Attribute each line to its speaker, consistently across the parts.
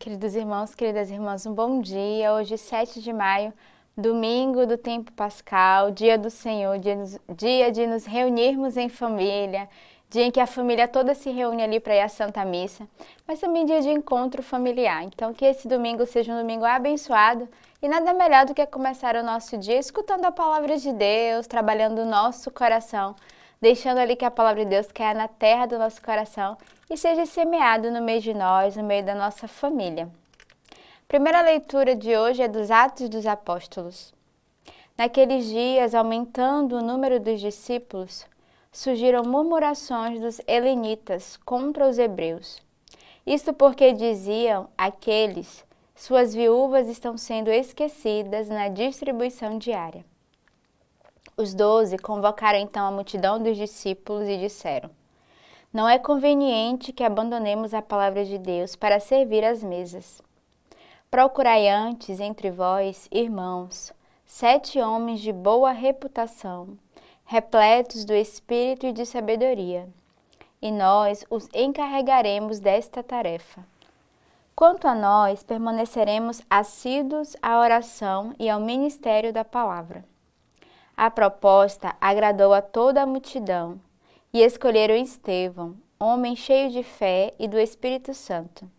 Speaker 1: Queridos irmãos, queridas irmãs, um bom dia. Hoje, 7 de maio, domingo do tempo pascal, dia do Senhor, dia, dia de nos reunirmos em família, dia em que a família toda se reúne ali para ir à Santa Missa, mas também dia de encontro familiar. Então, que esse domingo seja um domingo abençoado e nada melhor do que começar o nosso dia escutando a palavra de Deus, trabalhando o nosso coração deixando ali que a palavra de Deus caia na terra do nosso coração e seja semeado no meio de nós, no meio da nossa família. Primeira leitura de hoje é dos Atos dos Apóstolos. Naqueles dias, aumentando o número dos discípulos, surgiram murmurações dos helenitas contra os hebreus. Isto porque diziam aqueles: suas viúvas estão sendo esquecidas na distribuição diária. Os doze convocaram então a multidão dos discípulos e disseram: Não é conveniente que abandonemos a palavra de Deus para servir às mesas. Procurai antes entre vós, irmãos, sete homens de boa reputação, repletos do espírito e de sabedoria, e nós os encarregaremos desta tarefa. Quanto a nós, permaneceremos assíduos à oração e ao ministério da palavra. A proposta agradou a toda a multidão e escolheram Estevão, homem cheio de fé e do Espírito Santo.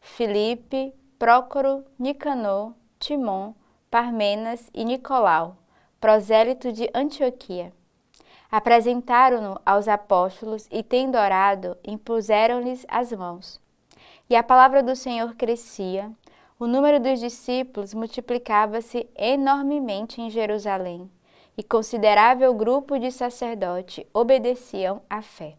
Speaker 1: Filipe, Prócoro, Nicanor, Timon, Parmenas e Nicolau, prosélito de Antioquia. Apresentaram-no aos apóstolos e, tendo orado, impuseram-lhes as mãos. E a palavra do Senhor crescia, o número dos discípulos multiplicava-se enormemente em Jerusalém e considerável grupo de sacerdotes obedeciam à fé.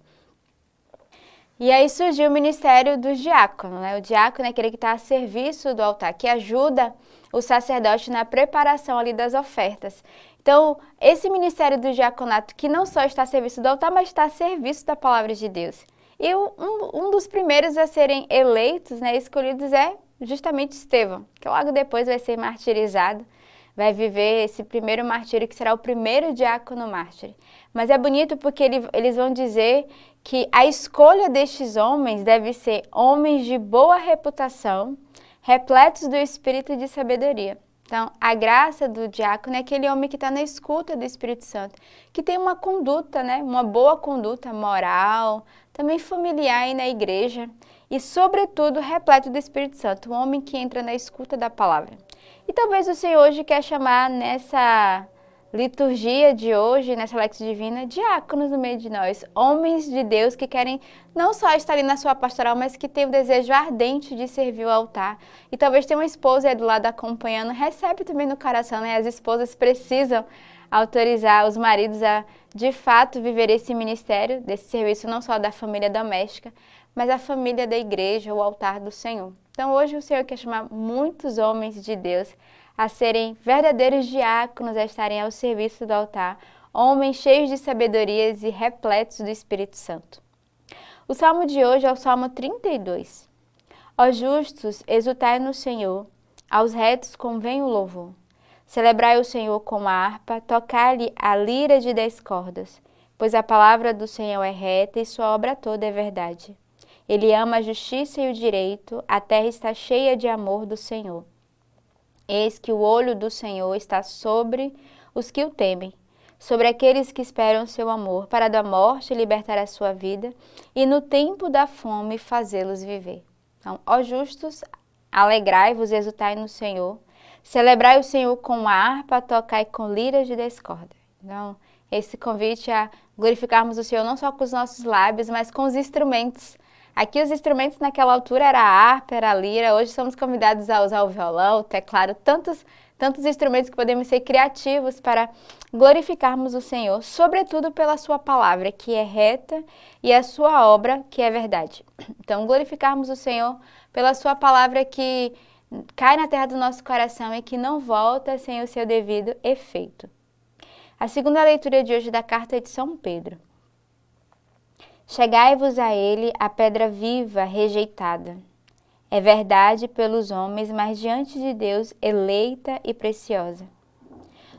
Speaker 1: E aí surgiu o ministério do diácono, né? O diácono é aquele que está a serviço do altar, que ajuda o sacerdote na preparação ali das ofertas. Então, esse ministério do diaconato, que não só está a serviço do altar, mas está a serviço da palavra de Deus. E um, um dos primeiros a serem eleitos, né, escolhidos, é justamente Estevão, que logo depois vai ser martirizado vai viver esse primeiro martírio, que será o primeiro diácono mártir. Mas é bonito porque ele, eles vão dizer que a escolha destes homens deve ser homens de boa reputação, repletos do espírito de sabedoria. Então, a graça do diácono é aquele homem que está na escuta do Espírito Santo, que tem uma conduta, né, uma boa conduta moral, também familiar aí na igreja, e, sobretudo, repleto do Espírito Santo, um homem que entra na escuta da palavra. E talvez o Senhor hoje quer chamar nessa liturgia de hoje, nessa Lex Divina, diáconos no meio de nós, homens de Deus que querem não só estar ali na sua pastoral, mas que têm o desejo ardente de servir o altar. E talvez tenha uma esposa aí do lado acompanhando, recebe também no coração, né? As esposas precisam autorizar os maridos a, de fato, viver esse ministério, desse serviço não só da família doméstica, mas a família da igreja, o altar do Senhor. Então hoje o Senhor quer chamar muitos homens de Deus a serem verdadeiros diáconos, a estarem ao serviço do altar, homens cheios de sabedorias e repletos do Espírito Santo. O salmo de hoje é o Salmo 32. Ó justos, exultai no Senhor, aos retos convém o louvor. Celebrai o Senhor com a harpa, tocai-lhe a lira de dez cordas, pois a palavra do Senhor é reta e sua obra toda é verdade. Ele ama a justiça e o direito, a terra está cheia de amor do Senhor. Eis que o olho do Senhor está sobre os que o temem, sobre aqueles que esperam seu amor, para da morte libertar a sua vida e no tempo da fome fazê-los viver. Então, ó justos, alegrai-vos, exultai no Senhor, celebrai o Senhor com harpa, tocai com liras de discórdia. Então, esse convite a glorificarmos o Senhor não só com os nossos lábios, mas com os instrumentos Aqui os instrumentos naquela altura era a harpa, era a lira, hoje somos convidados a usar o violão, o teclado, tantos, tantos instrumentos que podemos ser criativos para glorificarmos o Senhor, sobretudo pela sua palavra, que é reta, e a sua obra, que é verdade. Então, glorificarmos o Senhor pela sua palavra que cai na terra do nosso coração e que não volta sem o seu devido efeito. A segunda leitura de hoje da carta de São Pedro. Chegai-vos a ele a pedra viva rejeitada. É verdade pelos homens, mas diante de Deus eleita e preciosa.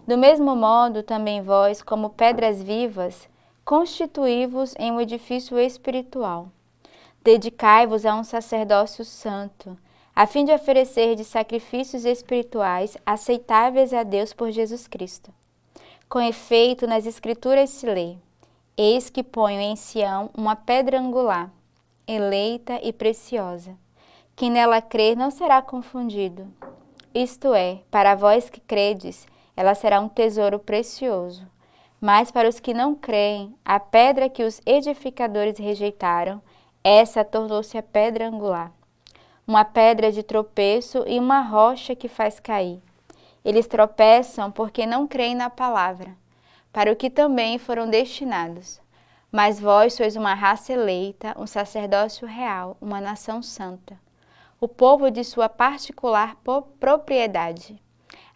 Speaker 1: Do mesmo modo, também vós, como pedras vivas, constituí-vos em um edifício espiritual. Dedicai-vos a um sacerdócio santo, a fim de oferecer de sacrifícios espirituais aceitáveis a Deus por Jesus Cristo. Com efeito, nas Escrituras se lê: Eis que ponho em Sião uma pedra angular, eleita e preciosa. Quem nela crer não será confundido. Isto é, para vós que credes, ela será um tesouro precioso. Mas para os que não creem, a pedra que os edificadores rejeitaram, essa tornou-se a pedra angular, uma pedra de tropeço e uma rocha que faz cair. Eles tropeçam porque não creem na palavra, para o que também foram destinados. Mas vós sois uma raça eleita, um sacerdócio real, uma nação santa, o povo de sua particular propriedade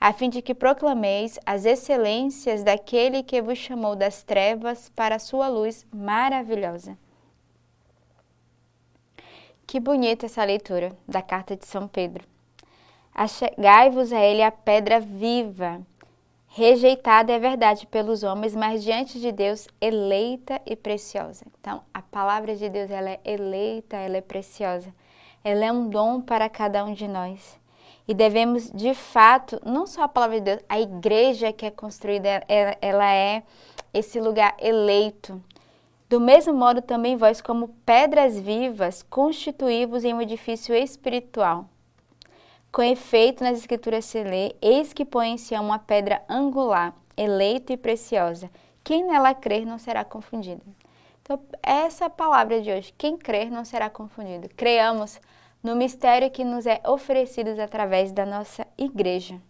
Speaker 1: a fim de que proclameis as excelências daquele que vos chamou das trevas para a sua luz maravilhosa. Que bonita essa leitura da carta de São Pedro. Achegai-vos a ele a pedra viva, rejeitada é verdade pelos homens, mas diante de Deus eleita e preciosa. Então, a palavra de Deus ela é eleita, ela é preciosa. Ela é um dom para cada um de nós. E devemos, de fato, não só a palavra de Deus, a igreja que é construída, ela é esse lugar eleito. Do mesmo modo, também vós, como pedras vivas, constituí-vos em um edifício espiritual. Com efeito, nas Escrituras se lê: Eis que põe em si uma pedra angular, eleita e preciosa. Quem nela crer não será confundido. Então, essa palavra de hoje. Quem crer não será confundido. Creamos no mistério que nos é oferecido através da nossa igreja.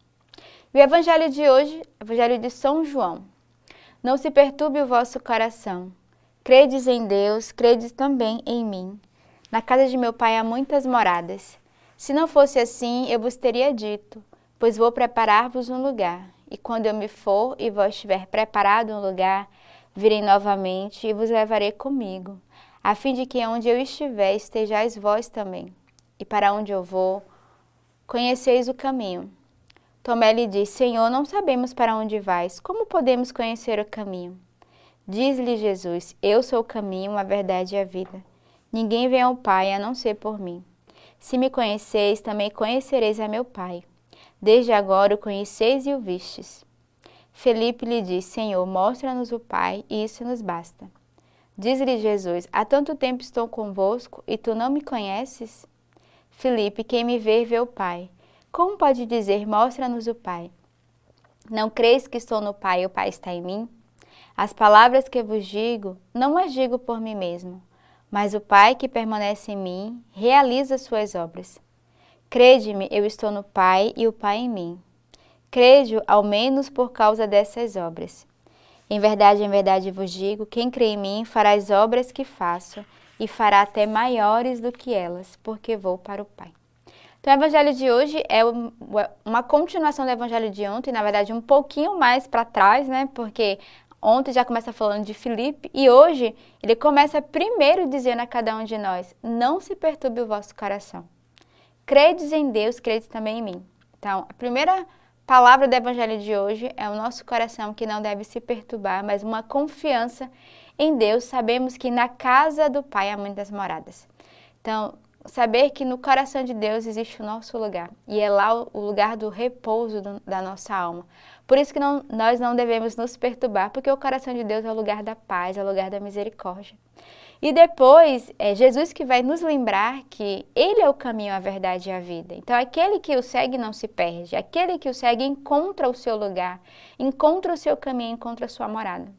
Speaker 1: E o evangelho de hoje, evangelho de São João. Não se perturbe o vosso coração. Credes em Deus, credes também em mim. Na casa de meu pai há muitas moradas. Se não fosse assim, eu vos teria dito, pois vou preparar-vos um lugar. E quando eu me for e vós tiver preparado um lugar, virei novamente e vos levarei comigo, a fim de que onde eu estiver estejais vós também e para onde eu vou, conheceis o caminho. Tomé lhe disse: Senhor, não sabemos para onde vais, como podemos conhecer o caminho? Diz-lhe Jesus: Eu sou o caminho, a verdade e a vida. Ninguém vem ao Pai a não ser por mim. Se me conheceis, também conhecereis a meu Pai. Desde agora o conheceis e o vistes. Felipe lhe disse: Senhor, mostra-nos o Pai, e isso nos basta. Diz-lhe Jesus: Há tanto tempo estou convosco e tu não me conheces? Filipe, quem me vê, vê o Pai. Como pode dizer, mostra-nos o Pai? Não creis que estou no Pai e o Pai está em mim? As palavras que vos digo, não as digo por mim mesmo, mas o Pai que permanece em mim realiza suas obras. Crede-me, eu estou no Pai e o Pai em mim. Crede ao menos por causa dessas obras. Em verdade, em verdade vos digo: quem crê em mim fará as obras que faço e fará até maiores do que elas, porque vou para o Pai. Então, o evangelho de hoje é uma continuação do evangelho de ontem, na verdade, um pouquinho mais para trás, né? Porque ontem já começa falando de Filipe e hoje ele começa primeiro dizendo a cada um de nós: Não se perturbe o vosso coração. Credes em Deus, credes também em mim. Então, a primeira palavra do evangelho de hoje é o nosso coração que não deve se perturbar, mas uma confiança em Deus, sabemos que na casa do Pai há muitas moradas. Então, saber que no coração de Deus existe o nosso lugar e é lá o lugar do repouso da nossa alma. Por isso que não, nós não devemos nos perturbar, porque o coração de Deus é o lugar da paz, é o lugar da misericórdia. E depois, é Jesus que vai nos lembrar que Ele é o caminho, a verdade e a vida. Então, aquele que o segue não se perde, aquele que o segue encontra o seu lugar, encontra o seu caminho, encontra a sua morada.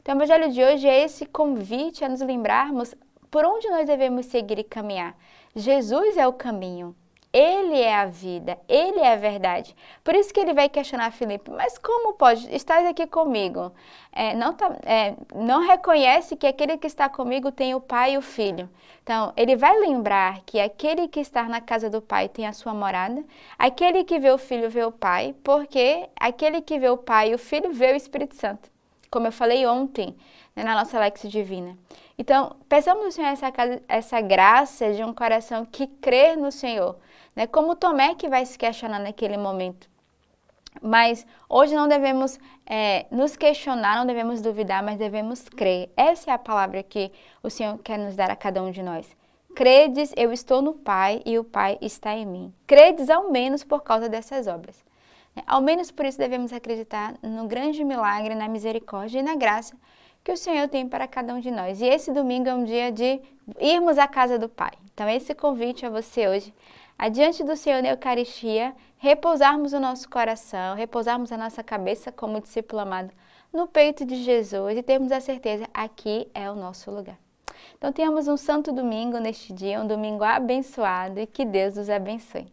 Speaker 1: Então, o Evangelho de hoje é esse convite a nos lembrarmos por onde nós devemos seguir e caminhar. Jesus é o caminho, ele é a vida, ele é a verdade. Por isso que ele vai questionar Filipe, mas como pode? Estás aqui comigo. É, não, tá, é, não reconhece que aquele que está comigo tem o pai e o filho. Então, ele vai lembrar que aquele que está na casa do pai tem a sua morada, aquele que vê o filho vê o pai, porque aquele que vê o pai e o filho vê o Espírito Santo como eu falei ontem né, na nossa Lex Divina. Então, peçamos ao Senhor essa, essa graça de um coração que crê no Senhor, né? como Tomé que vai se questionar naquele momento. Mas hoje não devemos é, nos questionar, não devemos duvidar, mas devemos crer. Essa é a palavra que o Senhor quer nos dar a cada um de nós. Credes, eu estou no Pai e o Pai está em mim. Credes ao menos por causa dessas obras. Ao menos por isso devemos acreditar no grande milagre, na misericórdia e na graça que o Senhor tem para cada um de nós. E esse domingo é um dia de irmos à casa do Pai. Então, esse convite a você hoje, adiante do Senhor na Eucaristia, repousarmos o nosso coração, repousarmos a nossa cabeça como discípulo amado no peito de Jesus e termos a certeza aqui é o nosso lugar. Então tenhamos um santo domingo neste dia, um domingo abençoado e que Deus nos abençoe.